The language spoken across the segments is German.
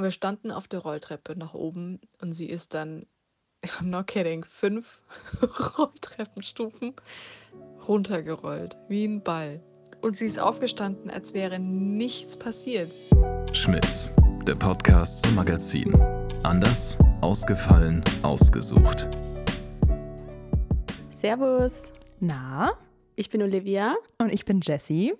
Und wir standen auf der Rolltreppe nach oben und sie ist dann, I'm not kidding, fünf Rolltreppenstufen runtergerollt, wie ein Ball. Und sie ist aufgestanden, als wäre nichts passiert. Schmitz, der Podcast zum Magazin. Anders, ausgefallen, ausgesucht. Servus. Na, Ich bin Olivia. und ich bin Jessie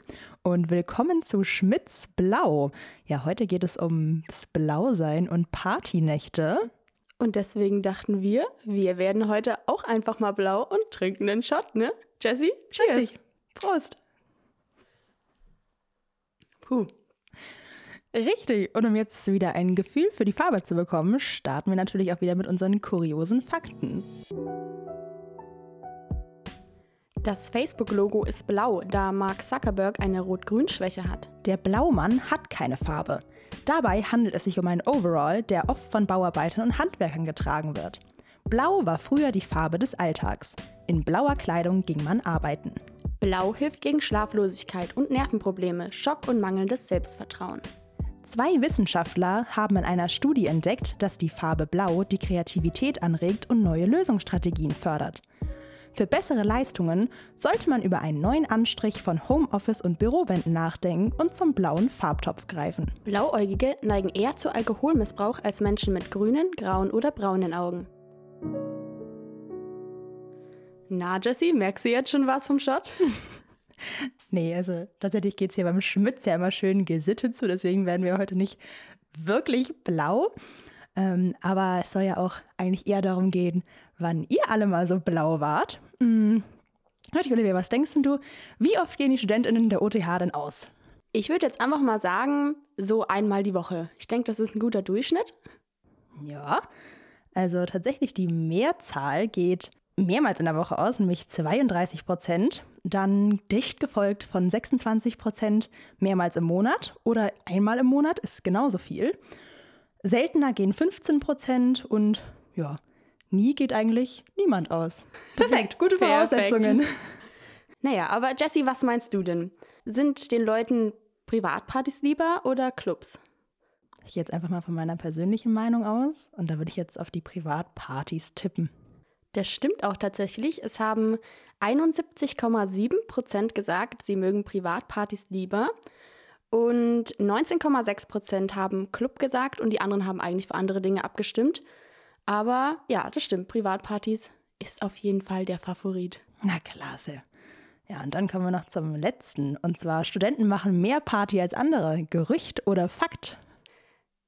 und willkommen zu Schmitz Blau. Ja, heute geht es ums Blausein und Partynächte. Und deswegen dachten wir, wir werden heute auch einfach mal blau und trinken einen Shot, ne? Jessie? Cheers. Prost. Puh. Richtig. Und um jetzt wieder ein Gefühl für die Farbe zu bekommen, starten wir natürlich auch wieder mit unseren kuriosen Fakten. Das Facebook-Logo ist blau, da Mark Zuckerberg eine Rot-Grün-Schwäche hat. Der Blaumann hat keine Farbe. Dabei handelt es sich um einen Overall, der oft von Bauarbeitern und Handwerkern getragen wird. Blau war früher die Farbe des Alltags. In blauer Kleidung ging man arbeiten. Blau hilft gegen Schlaflosigkeit und Nervenprobleme, Schock und mangelndes Selbstvertrauen. Zwei Wissenschaftler haben in einer Studie entdeckt, dass die Farbe Blau die Kreativität anregt und neue Lösungsstrategien fördert. Für bessere Leistungen sollte man über einen neuen Anstrich von Homeoffice und Bürowänden nachdenken und zum blauen Farbtopf greifen. Blauäugige neigen eher zu Alkoholmissbrauch als Menschen mit grünen, grauen oder braunen Augen. Na, Jessie, merkst du jetzt schon was vom Shot? Nee, also tatsächlich geht es hier beim Schmitz ja immer schön gesittet zu, deswegen werden wir heute nicht wirklich blau. Ähm, aber es soll ja auch eigentlich eher darum gehen, wann ihr alle mal so blau wart. Hm. Richtig, Olivia, was denkst denn du, wie oft gehen die StudentInnen der OTH denn aus? Ich würde jetzt einfach mal sagen, so einmal die Woche. Ich denke, das ist ein guter Durchschnitt. Ja, also tatsächlich die Mehrzahl geht mehrmals in der Woche aus, nämlich 32 Prozent. Dann dicht gefolgt von 26 Prozent mehrmals im Monat oder einmal im Monat ist genauso viel. Seltener gehen 15 Prozent und ja, nie geht eigentlich niemand aus. Perfekt, gute Perfekt. Voraussetzungen. Naja, aber Jessie, was meinst du denn? Sind den Leuten Privatpartys lieber oder Clubs? Ich gehe jetzt einfach mal von meiner persönlichen Meinung aus und da würde ich jetzt auf die Privatpartys tippen. Das stimmt auch tatsächlich. Es haben 71,7 Prozent gesagt, sie mögen Privatpartys lieber. Und 19,6 Prozent haben Club gesagt und die anderen haben eigentlich für andere Dinge abgestimmt. Aber ja, das stimmt. Privatpartys ist auf jeden Fall der Favorit. Na klasse. Ja, und dann kommen wir noch zum letzten. Und zwar, Studenten machen mehr Party als andere. Gerücht oder Fakt?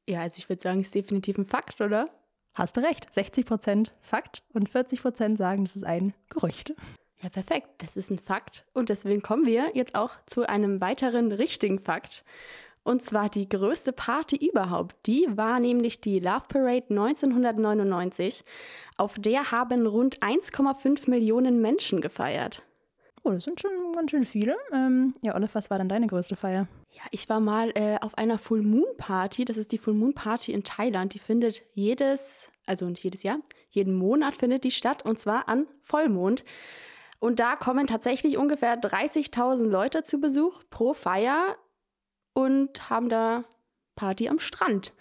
Ja, also ich würde sagen, ist definitiv ein Fakt, oder? Hast du recht. 60% Fakt und 40% sagen, das ist ein Gerücht. Ja, perfekt. Das ist ein Fakt. Und deswegen kommen wir jetzt auch zu einem weiteren richtigen Fakt. Und zwar die größte Party überhaupt. Die war nämlich die Love Parade 1999. Auf der haben rund 1,5 Millionen Menschen gefeiert. Oh, das sind schon ganz schön viele. Ähm, ja, Olaf, was war dann deine größte Feier? Ja, ich war mal äh, auf einer Full Moon Party. Das ist die Full Moon Party in Thailand. Die findet jedes, also nicht jedes Jahr, jeden Monat findet die statt und zwar an Vollmond. Und da kommen tatsächlich ungefähr 30.000 Leute zu Besuch pro Feier und haben da Party am Strand.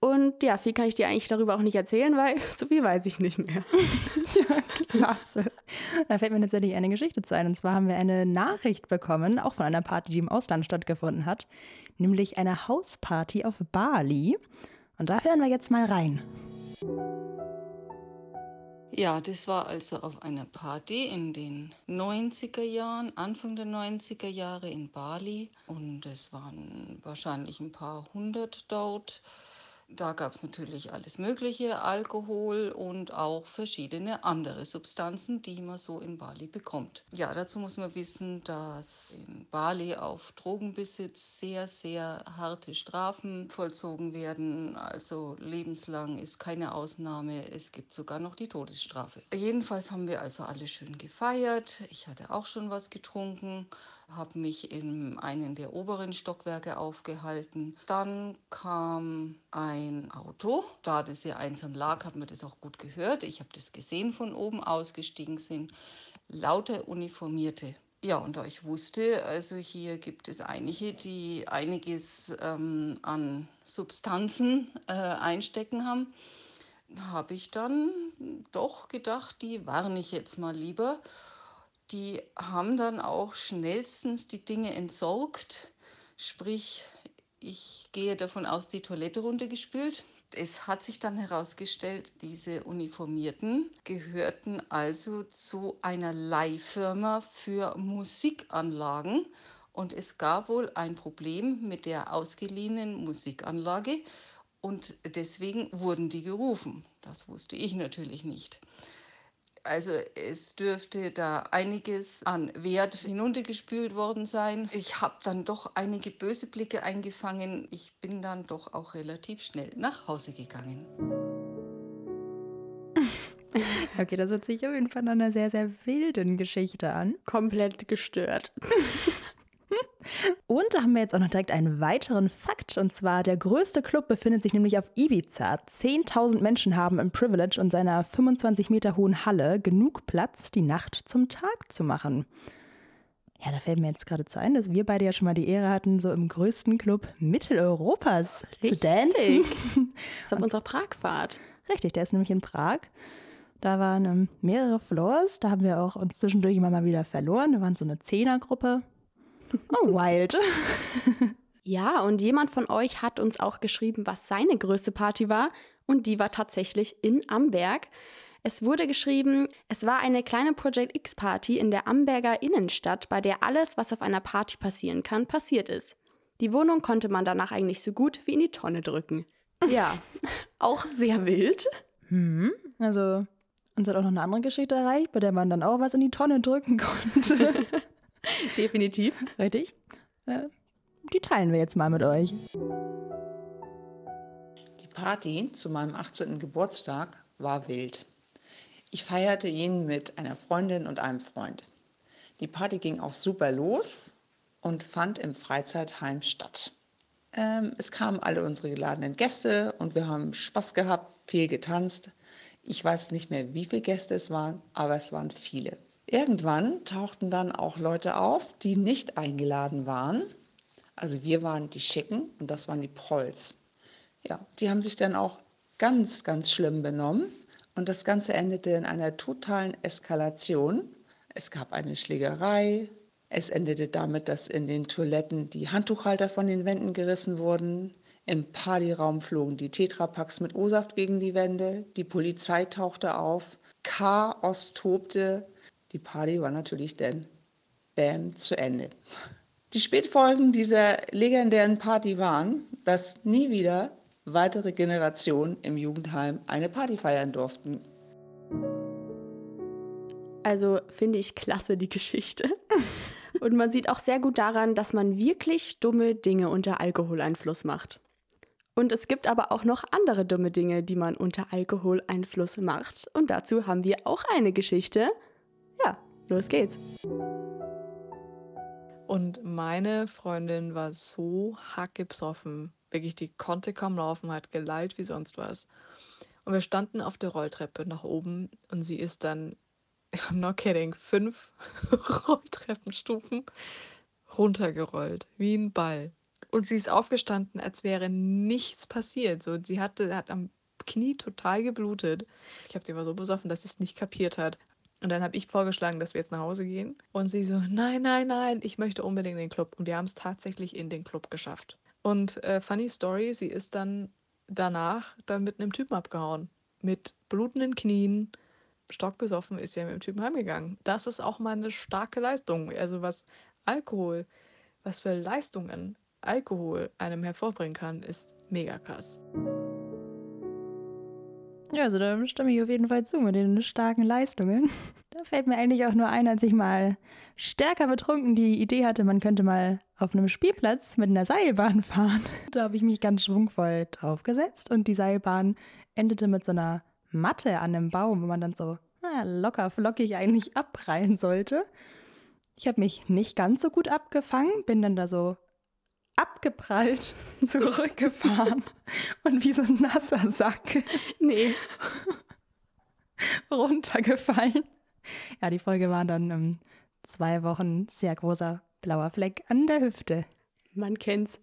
Und ja, viel kann ich dir eigentlich darüber auch nicht erzählen, weil so viel weiß ich nicht mehr. ja, klasse. Da fällt mir tatsächlich eine Geschichte zu ein. Und zwar haben wir eine Nachricht bekommen, auch von einer Party, die im Ausland stattgefunden hat, nämlich eine Hausparty auf Bali. Und da hören wir jetzt mal rein. Ja, das war also auf einer Party in den 90er Jahren, Anfang der 90er Jahre in Bali. Und es waren wahrscheinlich ein paar hundert dort. Da gab es natürlich alles Mögliche, Alkohol und auch verschiedene andere Substanzen, die man so in Bali bekommt. Ja, dazu muss man wissen, dass in Bali auf Drogenbesitz sehr, sehr harte Strafen vollzogen werden. Also lebenslang ist keine Ausnahme. Es gibt sogar noch die Todesstrafe. Jedenfalls haben wir also alle schön gefeiert. Ich hatte auch schon was getrunken, habe mich in einen der oberen Stockwerke aufgehalten. Dann kam ein Auto. Da das ja einsam lag, hat man das auch gut gehört. Ich habe das gesehen von oben ausgestiegen sind lauter Uniformierte. Ja, und da ich wusste, also hier gibt es einige, die einiges ähm, an Substanzen äh, einstecken haben, habe ich dann doch gedacht, die warne ich jetzt mal lieber. Die haben dann auch schnellstens die Dinge entsorgt, sprich, ich gehe davon aus, die Toilette runtergespült. Es hat sich dann herausgestellt, diese Uniformierten gehörten also zu einer Leihfirma für Musikanlagen. Und es gab wohl ein Problem mit der ausgeliehenen Musikanlage und deswegen wurden die gerufen. Das wusste ich natürlich nicht. Also es dürfte da einiges an Wert hinuntergespült worden sein. Ich habe dann doch einige böse Blicke eingefangen. Ich bin dann doch auch relativ schnell nach Hause gegangen. Okay, das hört sich auf jeden Fall nach einer sehr, sehr wilden Geschichte an. Komplett gestört. Und da haben wir jetzt auch noch direkt einen weiteren Fakt. Und zwar, der größte Club befindet sich nämlich auf Ibiza. 10.000 Menschen haben im Privilege und seiner 25 Meter hohen Halle genug Platz, die Nacht zum Tag zu machen. Ja, da fällt mir jetzt gerade zu ein, dass wir beide ja schon mal die Ehre hatten, so im größten Club Mitteleuropas Richtig. zu dancen. Das ist auf unserer Pragfahrt. Richtig, der ist nämlich in Prag. Da waren ähm, mehrere Floors, da haben wir auch uns zwischendurch immer mal wieder verloren. Wir waren so eine Zehnergruppe. Oh, wild. Ja, und jemand von euch hat uns auch geschrieben, was seine größte Party war. Und die war tatsächlich in Amberg. Es wurde geschrieben, es war eine kleine Project X-Party in der Amberger Innenstadt, bei der alles, was auf einer Party passieren kann, passiert ist. Die Wohnung konnte man danach eigentlich so gut wie in die Tonne drücken. Ja, auch sehr wild. Hm, also uns hat auch noch eine andere Geschichte erreicht, bei der man dann auch was in die Tonne drücken konnte. Definitiv. Richtig? Äh, die teilen wir jetzt mal mit euch. Die Party zu meinem 18. Geburtstag war wild. Ich feierte ihn mit einer Freundin und einem Freund. Die Party ging auch super los und fand im Freizeitheim statt. Ähm, es kamen alle unsere geladenen Gäste und wir haben Spaß gehabt, viel getanzt. Ich weiß nicht mehr, wie viele Gäste es waren, aber es waren viele. Irgendwann tauchten dann auch Leute auf, die nicht eingeladen waren. Also wir waren die Schicken und das waren die Prolls. Ja, die haben sich dann auch ganz, ganz schlimm benommen und das Ganze endete in einer totalen Eskalation. Es gab eine Schlägerei. Es endete damit, dass in den Toiletten die Handtuchhalter von den Wänden gerissen wurden. Im Partyraum flogen die Tetrapacks mit O-Saft gegen die Wände. Die Polizei tauchte auf. Chaos tobte. Die Party war natürlich dann bam zu Ende. Die Spätfolgen dieser legendären Party waren, dass nie wieder weitere Generationen im Jugendheim eine Party feiern durften. Also finde ich klasse die Geschichte. Und man sieht auch sehr gut daran, dass man wirklich dumme Dinge unter Alkoholeinfluss macht. Und es gibt aber auch noch andere dumme Dinge, die man unter Alkoholeinfluss macht. Und dazu haben wir auch eine Geschichte. Los geht's. Und meine Freundin war so hackebesoffen. Wirklich, die konnte kaum laufen, hat geleilt wie sonst was. Und wir standen auf der Rolltreppe nach oben und sie ist dann, I'm not kidding, fünf Rolltreppenstufen runtergerollt, wie ein Ball. Und sie ist aufgestanden, als wäre nichts passiert. So, sie hatte, hat am Knie total geblutet. Ich habe die war so besoffen, dass sie es nicht kapiert hat. Und dann habe ich vorgeschlagen, dass wir jetzt nach Hause gehen. Und sie so, nein, nein, nein, ich möchte unbedingt in den Club. Und wir haben es tatsächlich in den Club geschafft. Und äh, funny Story, sie ist dann danach dann mit einem Typen abgehauen. Mit blutenden Knien, stockbesoffen ist sie mit dem Typen heimgegangen. Das ist auch mal eine starke Leistung. Also was Alkohol, was für Leistungen Alkohol einem hervorbringen kann, ist mega krass. Ja, also da stimme ich auf jeden Fall zu mit den starken Leistungen. Da fällt mir eigentlich auch nur ein, als ich mal stärker betrunken die Idee hatte, man könnte mal auf einem Spielplatz mit einer Seilbahn fahren. Da habe ich mich ganz schwungvoll draufgesetzt und die Seilbahn endete mit so einer Matte an einem Baum, wo man dann so na, locker flockig eigentlich abprallen sollte. Ich habe mich nicht ganz so gut abgefangen, bin dann da so abgeprallt, zurückgefahren und wie so ein nasser Sack Nee. runtergefallen. Ja, die Folge war dann ähm, zwei Wochen sehr großer blauer Fleck an der Hüfte. Man kennt's.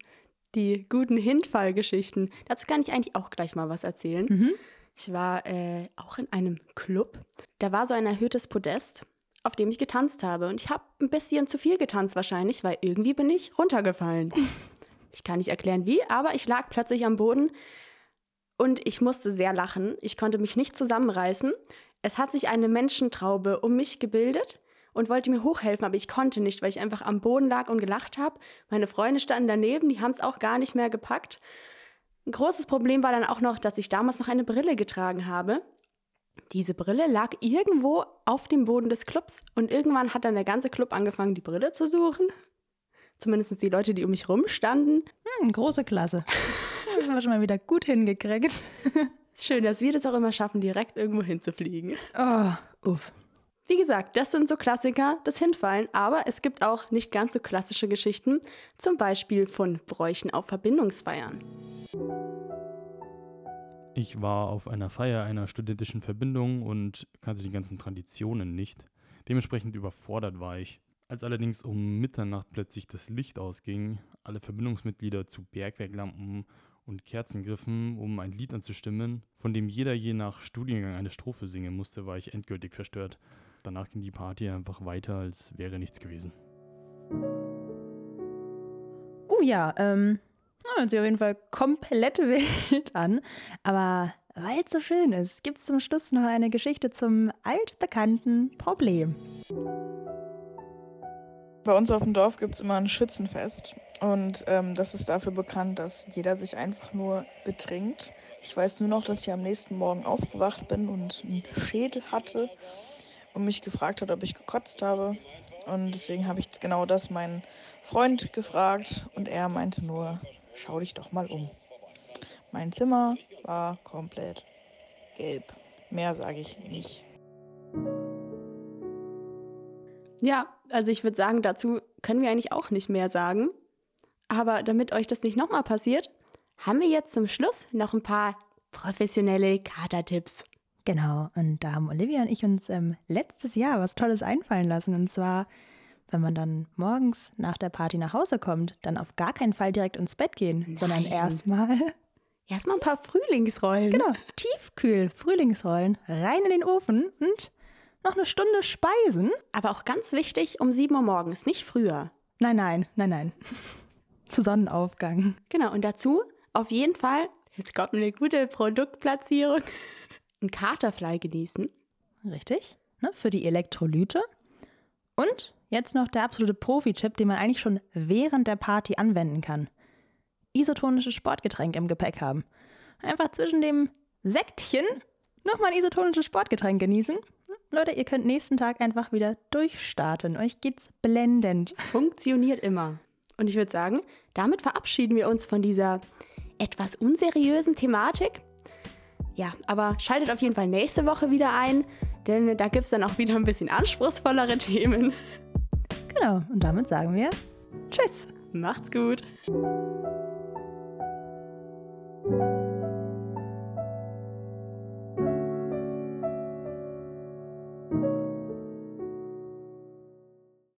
Die guten Hintfallgeschichten. Dazu kann ich eigentlich auch gleich mal was erzählen. Mhm. Ich war äh, auch in einem Club. Da war so ein erhöhtes Podest, auf dem ich getanzt habe. Und ich habe ein bisschen zu viel getanzt wahrscheinlich, weil irgendwie bin ich runtergefallen. Ich kann nicht erklären wie, aber ich lag plötzlich am Boden und ich musste sehr lachen. Ich konnte mich nicht zusammenreißen. Es hat sich eine Menschentraube um mich gebildet und wollte mir hochhelfen, aber ich konnte nicht, weil ich einfach am Boden lag und gelacht habe. Meine Freunde standen daneben, die haben es auch gar nicht mehr gepackt. Ein großes Problem war dann auch noch, dass ich damals noch eine Brille getragen habe. Diese Brille lag irgendwo auf dem Boden des Clubs und irgendwann hat dann der ganze Club angefangen, die Brille zu suchen. Zumindest die Leute, die um mich rumstanden. Hm, große Klasse. Das haben wir schon mal wieder gut hingekriegt. Ist schön, dass wir das auch immer schaffen, direkt irgendwo hinzufliegen. Oh, uff. Wie gesagt, das sind so Klassiker, das Hinfallen, aber es gibt auch nicht ganz so klassische Geschichten, zum Beispiel von Bräuchen auf Verbindungsfeiern. Ich war auf einer Feier einer studentischen Verbindung und kannte die ganzen Traditionen nicht. Dementsprechend überfordert war ich. Als allerdings um Mitternacht plötzlich das Licht ausging, alle Verbindungsmitglieder zu Bergwerklampen und Kerzen griffen, um ein Lied anzustimmen, von dem jeder je nach Studiengang eine Strophe singen musste, war ich endgültig verstört. Danach ging die Party einfach weiter, als wäre nichts gewesen. Oh ja, ähm, na, hört sich auf jeden Fall komplett wild an. Aber weil es so schön ist, gibt es zum Schluss noch eine Geschichte zum altbekannten Problem. Bei uns auf dem Dorf gibt es immer ein Schützenfest. Und ähm, das ist dafür bekannt, dass jeder sich einfach nur betrinkt. Ich weiß nur noch, dass ich am nächsten Morgen aufgewacht bin und einen Schädel hatte und mich gefragt hat, ob ich gekotzt habe. Und deswegen habe ich genau das meinen Freund gefragt und er meinte nur, schau dich doch mal um. Mein Zimmer war komplett gelb. Mehr sage ich nicht. Ja, also ich würde sagen, dazu können wir eigentlich auch nicht mehr sagen. Aber damit euch das nicht nochmal passiert, haben wir jetzt zum Schluss noch ein paar professionelle Katertipps. Genau, und da haben Olivia und ich uns ähm, letztes Jahr was Tolles einfallen lassen. Und zwar, wenn man dann morgens nach der Party nach Hause kommt, dann auf gar keinen Fall direkt ins Bett gehen, sondern Nein. erstmal, Erstmal ein paar Frühlingsrollen. genau, tiefkühl, Frühlingsrollen, rein in den Ofen und noch eine Stunde speisen. Aber auch ganz wichtig, um 7 Uhr morgens, nicht früher. Nein, nein, nein, nein. Zu Sonnenaufgang. Genau, und dazu auf jeden Fall, jetzt kommt eine gute Produktplatzierung, ein Katerfly genießen. Richtig, ne, für die Elektrolyte. Und jetzt noch der absolute Profi-Tipp, den man eigentlich schon während der Party anwenden kann. Isotonisches Sportgetränk im Gepäck haben. Einfach zwischen dem Sektchen nochmal ein isotonisches Sportgetränk genießen. Leute, ihr könnt nächsten Tag einfach wieder durchstarten. Euch geht's blendend. Funktioniert immer. Und ich würde sagen, damit verabschieden wir uns von dieser etwas unseriösen Thematik. Ja, aber schaltet auf jeden Fall nächste Woche wieder ein, denn da gibt es dann auch wieder ein bisschen anspruchsvollere Themen. Genau, und damit sagen wir Tschüss. Macht's gut.